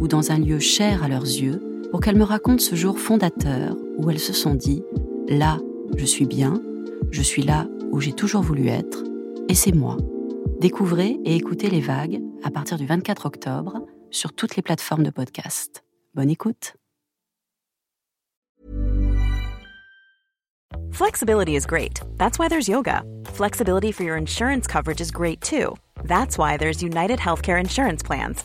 ou dans un lieu cher à leurs yeux pour qu'elles me racontent ce jour fondateur où elles se sont dit ⁇ Là, je suis bien, je suis là où j'ai toujours voulu être, et c'est moi. Découvrez et écoutez les vagues à partir du 24 octobre sur toutes les plateformes de podcast. Bonne écoute. Flexibility is great. That's why there's yoga. Flexibility for your insurance coverage is great too. That's why there's United Healthcare Insurance Plans.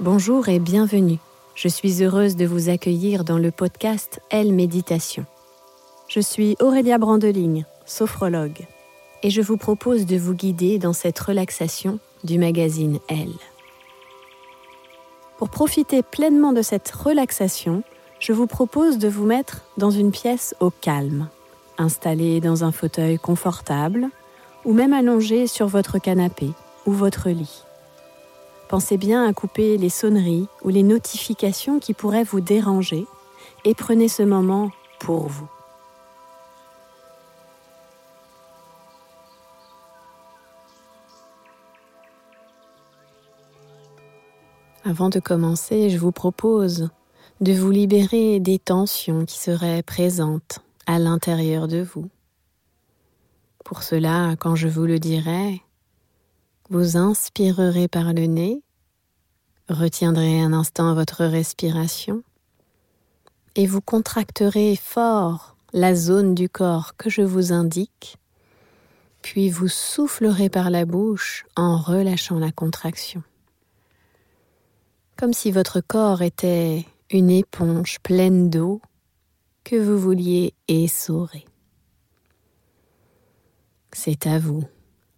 Bonjour et bienvenue. Je suis heureuse de vous accueillir dans le podcast Elle Méditation. Je suis Aurélia Brandeligne, sophrologue, et je vous propose de vous guider dans cette relaxation du magazine Elle. Pour profiter pleinement de cette relaxation, je vous propose de vous mettre dans une pièce au calme, installé dans un fauteuil confortable ou même allongé sur votre canapé ou votre lit. Pensez bien à couper les sonneries ou les notifications qui pourraient vous déranger et prenez ce moment pour vous. Avant de commencer, je vous propose de vous libérer des tensions qui seraient présentes à l'intérieur de vous. Pour cela, quand je vous le dirai, vous inspirerez par le nez, retiendrez un instant votre respiration et vous contracterez fort la zone du corps que je vous indique, puis vous soufflerez par la bouche en relâchant la contraction. Comme si votre corps était une éponge pleine d'eau que vous vouliez essorer. C'est à vous.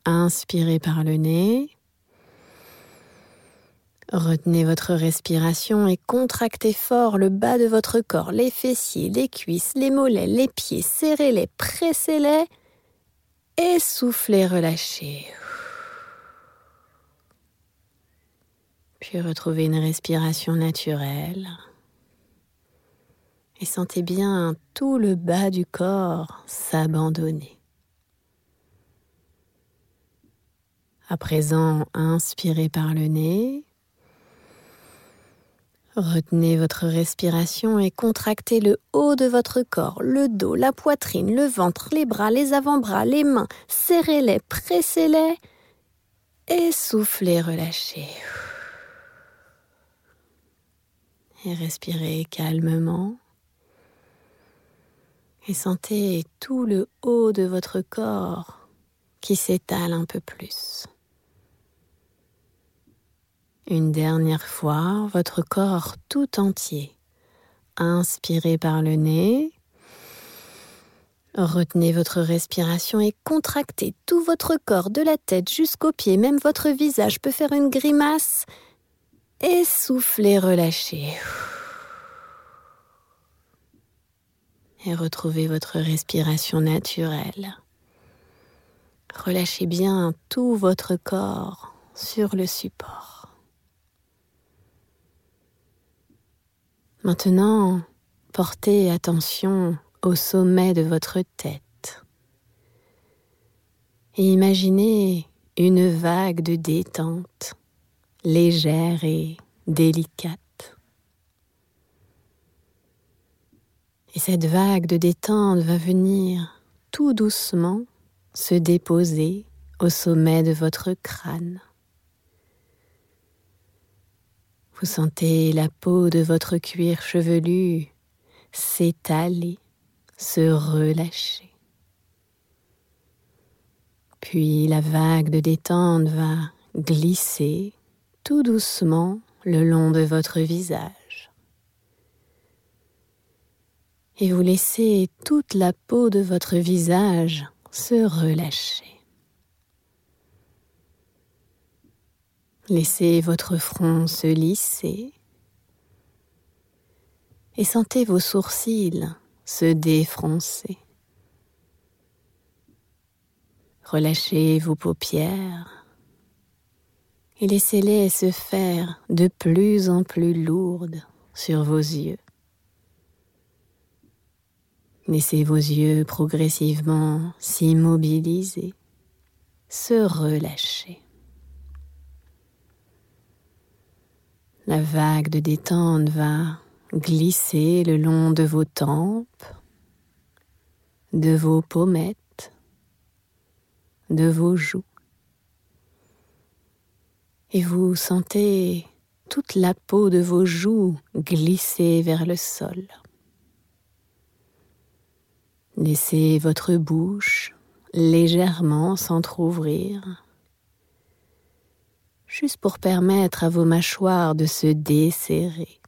Inspirez par le nez. Retenez votre respiration et contractez fort le bas de votre corps, les fessiers, les cuisses, les mollets, les pieds. Serrez-les, pressez-les et soufflez, relâchez. Puis retrouvez une respiration naturelle. Et sentez bien tout le bas du corps s'abandonner. À présent, inspirez par le nez. Retenez votre respiration et contractez le haut de votre corps, le dos, la poitrine, le ventre, les bras, les avant-bras, les mains. Serrez-les, pressez-les et soufflez, relâchez. Et respirez calmement. Et sentez tout le haut de votre corps qui s'étale un peu plus. Une dernière fois, votre corps tout entier. Inspirez par le nez. Retenez votre respiration et contractez tout votre corps, de la tête jusqu'aux pieds, même votre visage peut faire une grimace. Et soufflez, relâchez. Et retrouvez votre respiration naturelle. Relâchez bien tout votre corps sur le support. Maintenant, portez attention au sommet de votre tête et imaginez une vague de détente légère et délicate. Et cette vague de détente va venir tout doucement se déposer au sommet de votre crâne. Vous sentez la peau de votre cuir chevelu s'étaler, se relâcher. Puis la vague de détente va glisser tout doucement le long de votre visage. Et vous laissez toute la peau de votre visage se relâcher. Laissez votre front se lisser et sentez vos sourcils se défroncer. Relâchez vos paupières et laissez-les se faire de plus en plus lourdes sur vos yeux. Laissez vos yeux progressivement s'immobiliser, se relâcher. La vague de détente va glisser le long de vos tempes, de vos pommettes, de vos joues. Et vous sentez toute la peau de vos joues glisser vers le sol. Laissez votre bouche légèrement s'entr'ouvrir, juste pour permettre à vos mâchoires de se desserrer,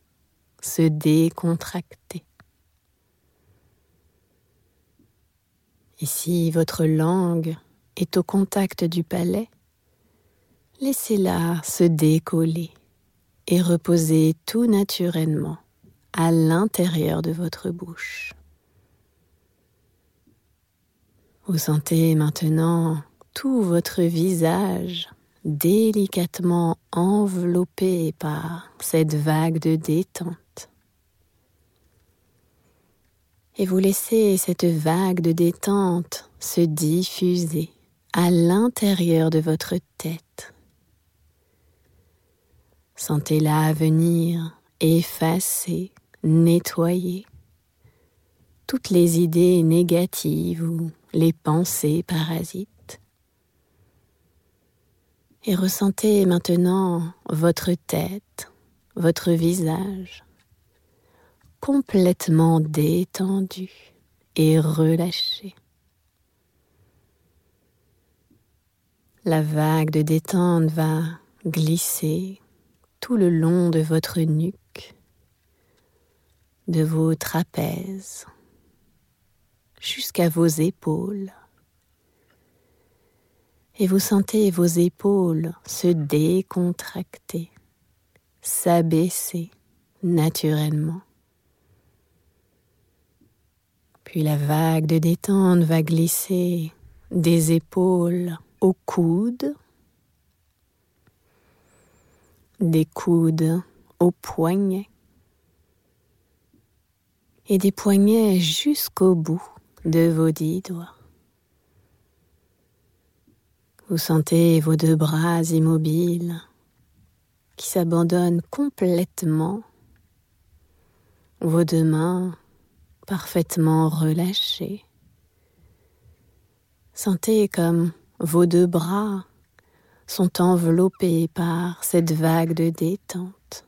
se décontracter. Et si votre langue est au contact du palais, laissez-la se décoller et reposer tout naturellement à l'intérieur de votre bouche. Vous sentez maintenant tout votre visage délicatement enveloppé par cette vague de détente. Et vous laissez cette vague de détente se diffuser à l'intérieur de votre tête. Sentez-la venir effacer, nettoyer toutes les idées négatives ou les pensées parasites. Et ressentez maintenant votre tête, votre visage complètement détendu et relâché. La vague de détente va glisser tout le long de votre nuque, de vos trapèzes, jusqu'à vos épaules. Et vous sentez vos épaules se décontracter, s'abaisser naturellement. Puis la vague de détente va glisser des épaules aux coudes, des coudes aux poignets et des poignets jusqu'au bout de vos dix doigts. Vous sentez vos deux bras immobiles qui s'abandonnent complètement, vos deux mains parfaitement relâchées. Sentez comme vos deux bras sont enveloppés par cette vague de détente.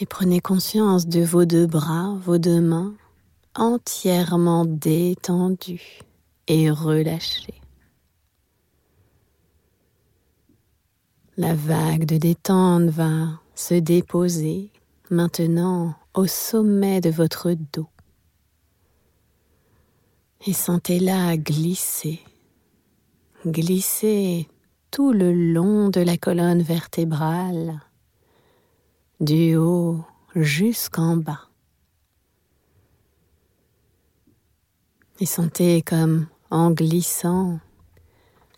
Et prenez conscience de vos deux bras, vos deux mains entièrement détendu et relâché. La vague de détente va se déposer maintenant au sommet de votre dos. Et sentez-la glisser, glisser tout le long de la colonne vertébrale, du haut jusqu'en bas. et sentez comme en glissant,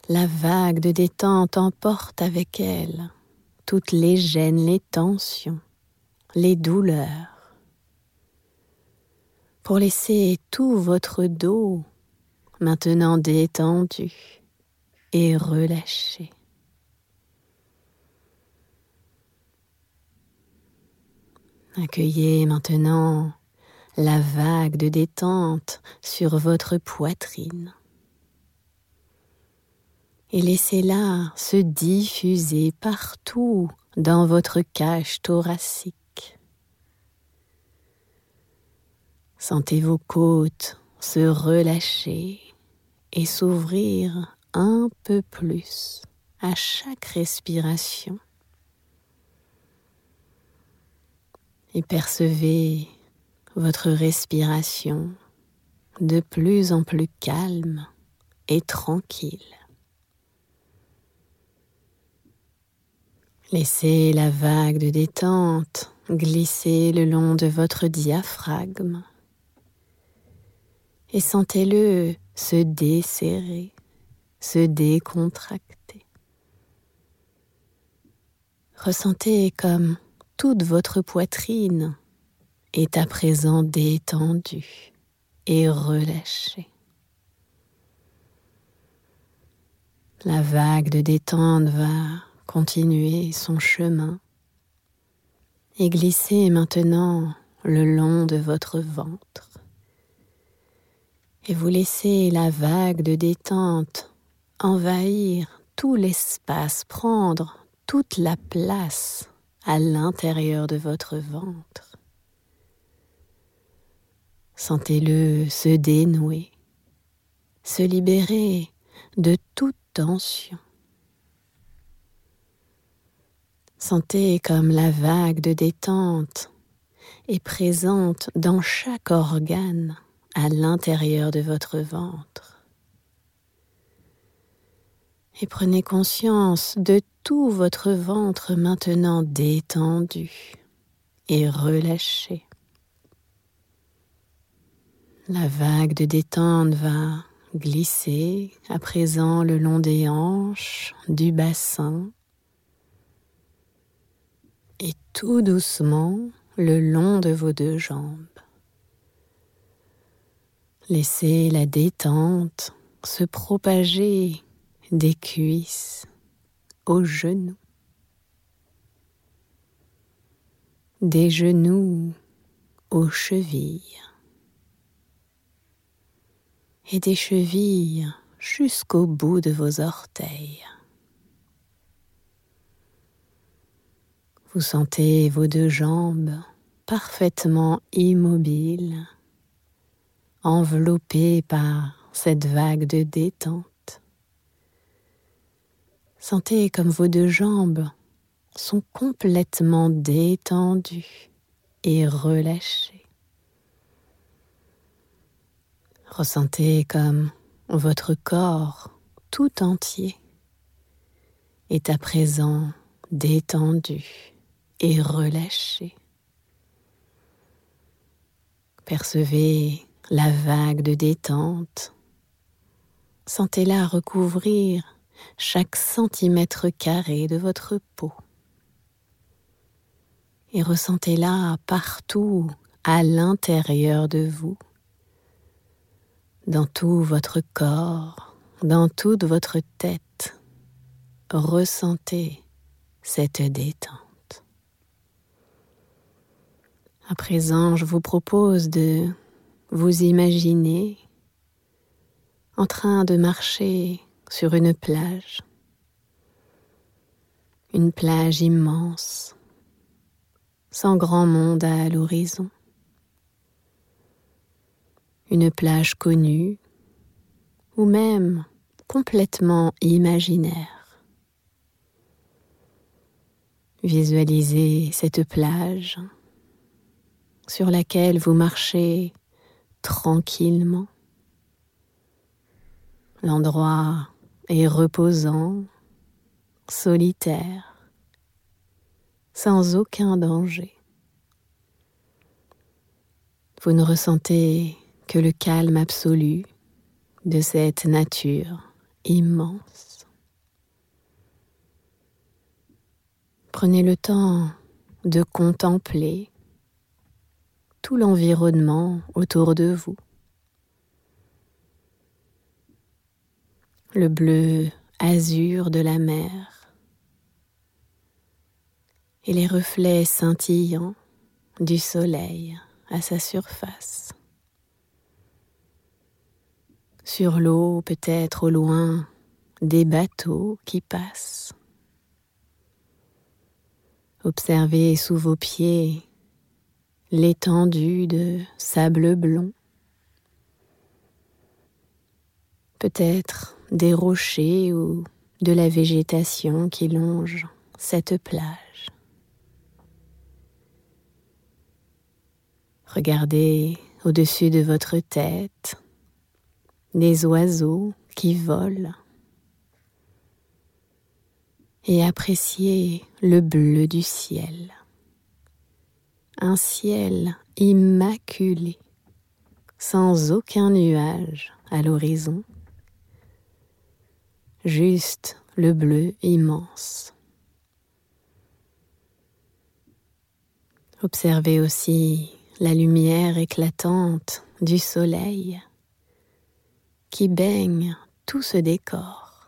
la vague de détente emporte avec elle toutes les gênes, les tensions, les douleurs, pour laisser tout votre dos maintenant détendu et relâché. Accueillez maintenant la vague de détente sur votre poitrine et laissez-la se diffuser partout dans votre cage thoracique. Sentez vos côtes se relâcher et s'ouvrir un peu plus à chaque respiration. Et percevez votre respiration de plus en plus calme et tranquille. Laissez la vague de détente glisser le long de votre diaphragme et sentez-le se desserrer, se décontracter. Ressentez comme toute votre poitrine est à présent détendue et relâchée. La vague de détente va continuer son chemin et glisser maintenant le long de votre ventre. Et vous laissez la vague de détente envahir tout l'espace, prendre toute la place à l'intérieur de votre ventre. Sentez-le se dénouer, se libérer de toute tension. Sentez comme la vague de détente est présente dans chaque organe à l'intérieur de votre ventre. Et prenez conscience de tout votre ventre maintenant détendu et relâché. La vague de détente va glisser à présent le long des hanches, du bassin et tout doucement le long de vos deux jambes. Laissez la détente se propager des cuisses aux genoux, des genoux aux chevilles et des chevilles jusqu'au bout de vos orteils. Vous sentez vos deux jambes parfaitement immobiles, enveloppées par cette vague de détente. Sentez comme vos deux jambes sont complètement détendues et relâchées. Ressentez comme votre corps tout entier est à présent détendu et relâché. Percevez la vague de détente. Sentez-la recouvrir chaque centimètre carré de votre peau. Et ressentez-la partout à l'intérieur de vous dans tout votre corps, dans toute votre tête. Ressentez cette détente. À présent, je vous propose de vous imaginer en train de marcher sur une plage, une plage immense, sans grand monde à l'horizon. Une plage connue ou même complètement imaginaire. Visualisez cette plage sur laquelle vous marchez tranquillement. L'endroit est reposant, solitaire, sans aucun danger. Vous ne ressentez que le calme absolu, de cette nature immense. Prenez le temps de contempler tout l'environnement autour de vous. Le bleu azur de la mer et les reflets scintillants du soleil à sa surface. Sur l'eau, peut-être au loin, des bateaux qui passent. Observez sous vos pieds l'étendue de sable blond. Peut-être des rochers ou de la végétation qui longe cette plage. Regardez au-dessus de votre tête des oiseaux qui volent et appréciez le bleu du ciel. Un ciel immaculé, sans aucun nuage à l'horizon, juste le bleu immense. Observez aussi la lumière éclatante du soleil qui baigne tout ce décor.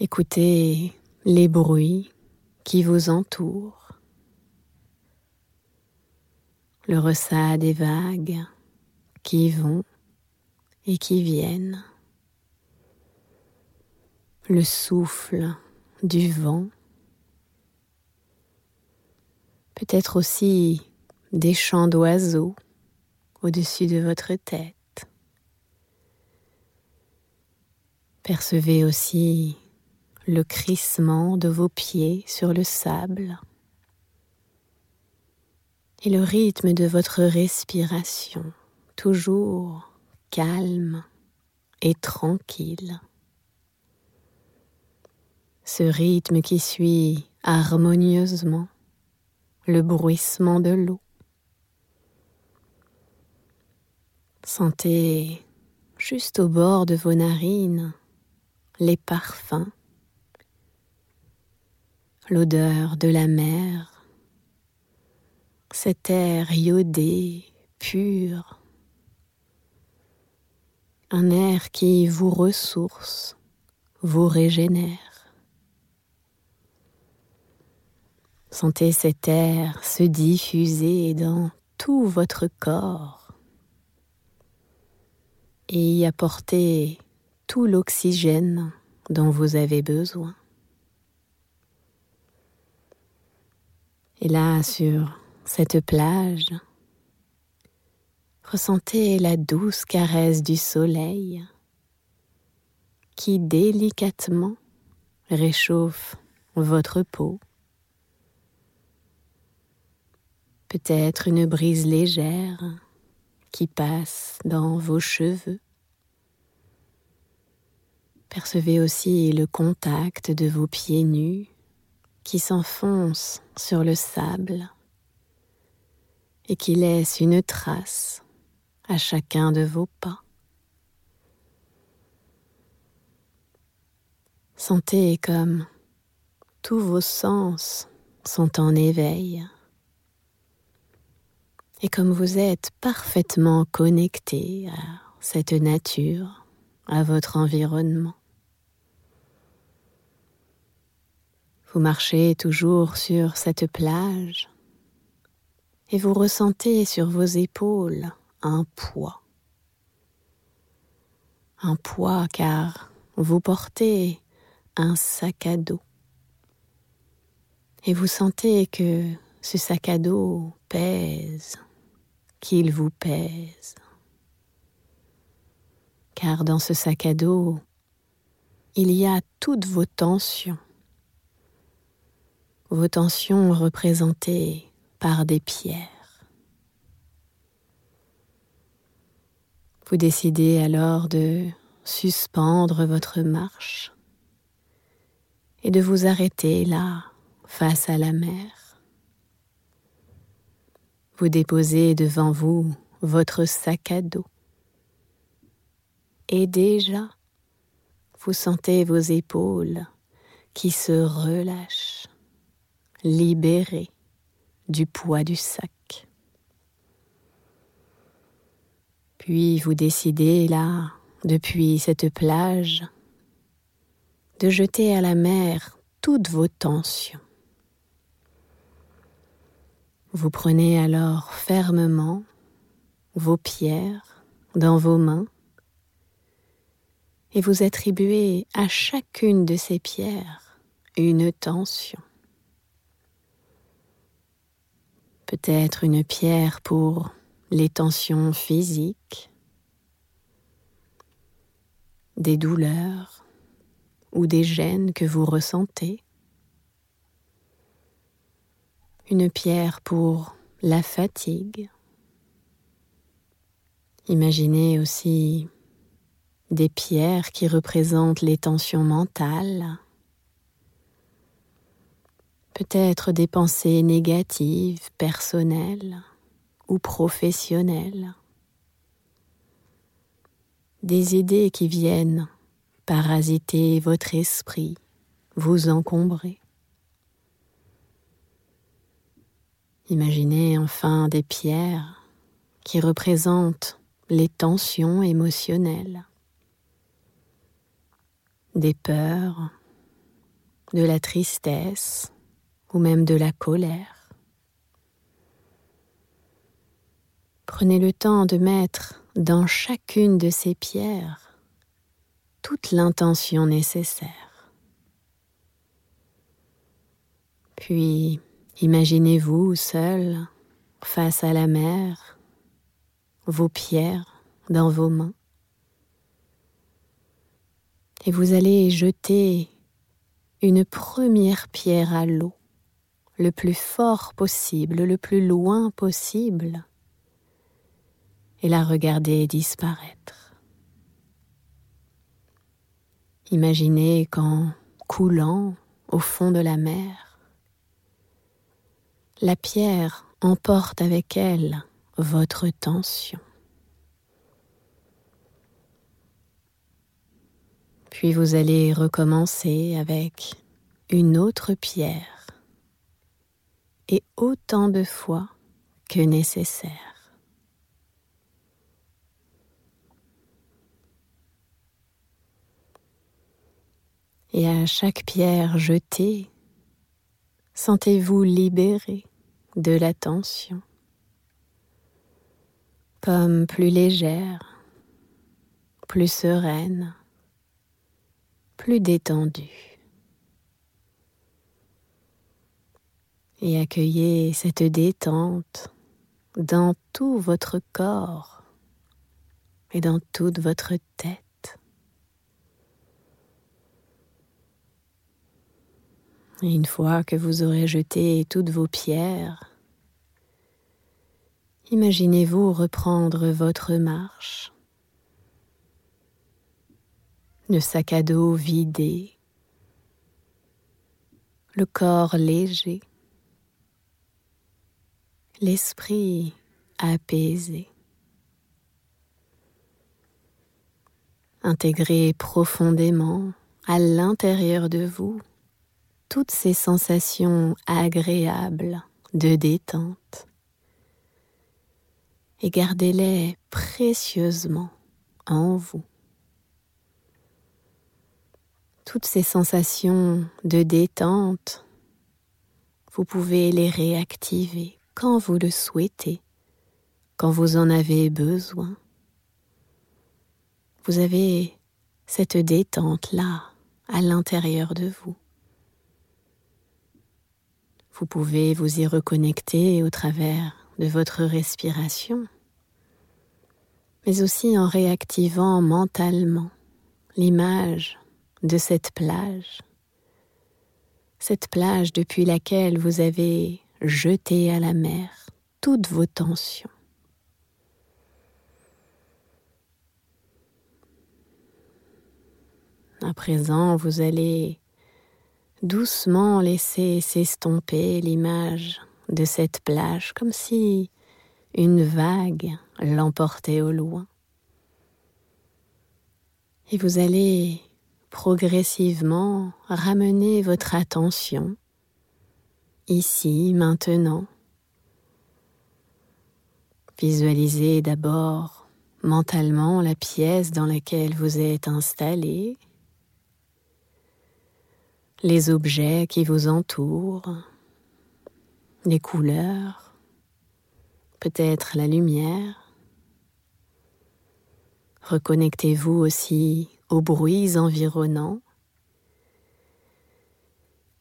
Écoutez les bruits qui vous entourent, le ressac des vagues qui vont et qui viennent, le souffle du vent, peut-être aussi des chants d'oiseaux au-dessus de votre tête. Percevez aussi le crissement de vos pieds sur le sable et le rythme de votre respiration, toujours calme et tranquille. Ce rythme qui suit harmonieusement le bruissement de l'eau. Sentez juste au bord de vos narines les parfums, l'odeur de la mer, cet air iodé, pur, un air qui vous ressource, vous régénère. Sentez cet air se diffuser dans tout votre corps et y apporter tout l'oxygène dont vous avez besoin. Et là, sur cette plage, ressentez la douce caresse du soleil qui délicatement réchauffe votre peau. Peut-être une brise légère qui passe dans vos cheveux. Percevez aussi le contact de vos pieds nus qui s'enfoncent sur le sable et qui laissent une trace à chacun de vos pas. Sentez comme tous vos sens sont en éveil et comme vous êtes parfaitement connecté à cette nature, à votre environnement. Vous marchez toujours sur cette plage et vous ressentez sur vos épaules un poids. Un poids car vous portez un sac à dos. Et vous sentez que ce sac à dos pèse qu'il vous pèse. Car dans ce sac à dos, il y a toutes vos tensions, vos tensions représentées par des pierres. Vous décidez alors de suspendre votre marche et de vous arrêter là, face à la mer. Vous déposez devant vous votre sac à dos. Et déjà, vous sentez vos épaules qui se relâchent, libérées du poids du sac. Puis vous décidez là, depuis cette plage, de jeter à la mer toutes vos tensions. Vous prenez alors fermement vos pierres dans vos mains et vous attribuez à chacune de ces pierres une tension. Peut-être une pierre pour les tensions physiques, des douleurs ou des gènes que vous ressentez. Une pierre pour la fatigue. Imaginez aussi des pierres qui représentent les tensions mentales, peut-être des pensées négatives, personnelles ou professionnelles, des idées qui viennent parasiter votre esprit, vous encombrer. Imaginez enfin des pierres qui représentent les tensions émotionnelles des peurs, de la tristesse ou même de la colère. Prenez le temps de mettre dans chacune de ces pierres toute l'intention nécessaire. Puis imaginez-vous seul face à la mer, vos pierres dans vos mains et vous allez jeter une première pierre à l'eau, le plus fort possible, le plus loin possible, et la regarder disparaître. Imaginez qu'en coulant au fond de la mer, la pierre emporte avec elle votre tension. Puis vous allez recommencer avec une autre pierre et autant de fois que nécessaire. Et à chaque pierre jetée, sentez-vous libéré de la tension, comme plus légère, plus sereine plus détendu. Et accueillez cette détente dans tout votre corps et dans toute votre tête. Et une fois que vous aurez jeté toutes vos pierres, imaginez-vous reprendre votre marche le sac à dos vidé, le corps léger, l'esprit apaisé. Intégrez profondément à l'intérieur de vous toutes ces sensations agréables de détente et gardez-les précieusement en vous toutes ces sensations de détente, vous pouvez les réactiver quand vous le souhaitez, quand vous en avez besoin. Vous avez cette détente-là à l'intérieur de vous. Vous pouvez vous y reconnecter au travers de votre respiration, mais aussi en réactivant mentalement l'image de cette plage, cette plage depuis laquelle vous avez jeté à la mer toutes vos tensions. À présent, vous allez doucement laisser s'estomper l'image de cette plage comme si une vague l'emporter au loin. Et vous allez progressivement ramener votre attention ici, maintenant. Visualisez d'abord mentalement la pièce dans laquelle vous êtes installé, les objets qui vous entourent, les couleurs, peut-être la lumière. Reconnectez-vous aussi aux bruits environnants.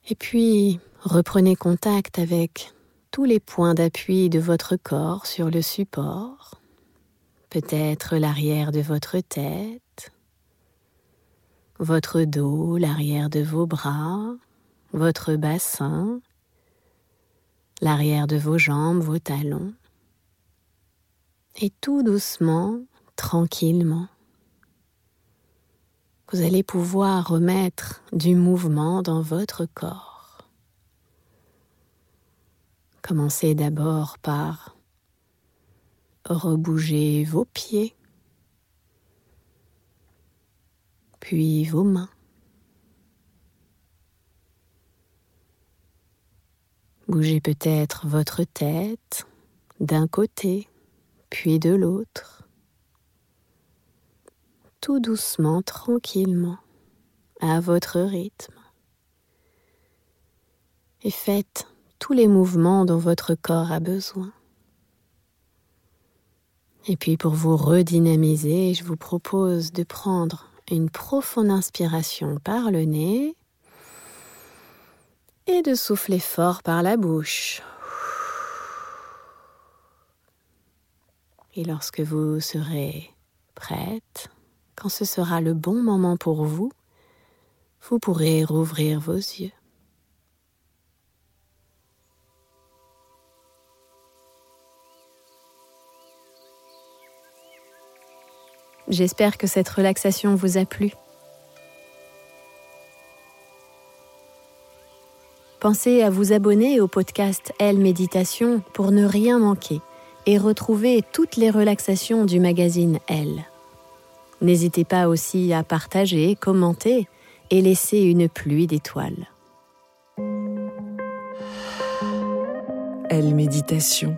Et puis, reprenez contact avec tous les points d'appui de votre corps sur le support, peut-être l'arrière de votre tête, votre dos, l'arrière de vos bras, votre bassin, l'arrière de vos jambes, vos talons. Et tout doucement, tranquillement, vous allez pouvoir remettre du mouvement dans votre corps. Commencez d'abord par rebouger vos pieds, puis vos mains. Bougez peut-être votre tête d'un côté, puis de l'autre, tout doucement, tranquillement, à votre rythme. Et faites tous les mouvements dont votre corps a besoin. Et puis pour vous redynamiser, je vous propose de prendre une profonde inspiration par le nez et de souffler fort par la bouche. Et lorsque vous serez prête, quand ce sera le bon moment pour vous, vous pourrez rouvrir vos yeux. J'espère que cette relaxation vous a plu. Pensez à vous abonner au podcast Elle Méditation pour ne rien manquer et retrouver toutes les relaxations du magazine Elle. N'hésitez pas aussi à partager, commenter et laisser une pluie d'étoiles. Elle Méditation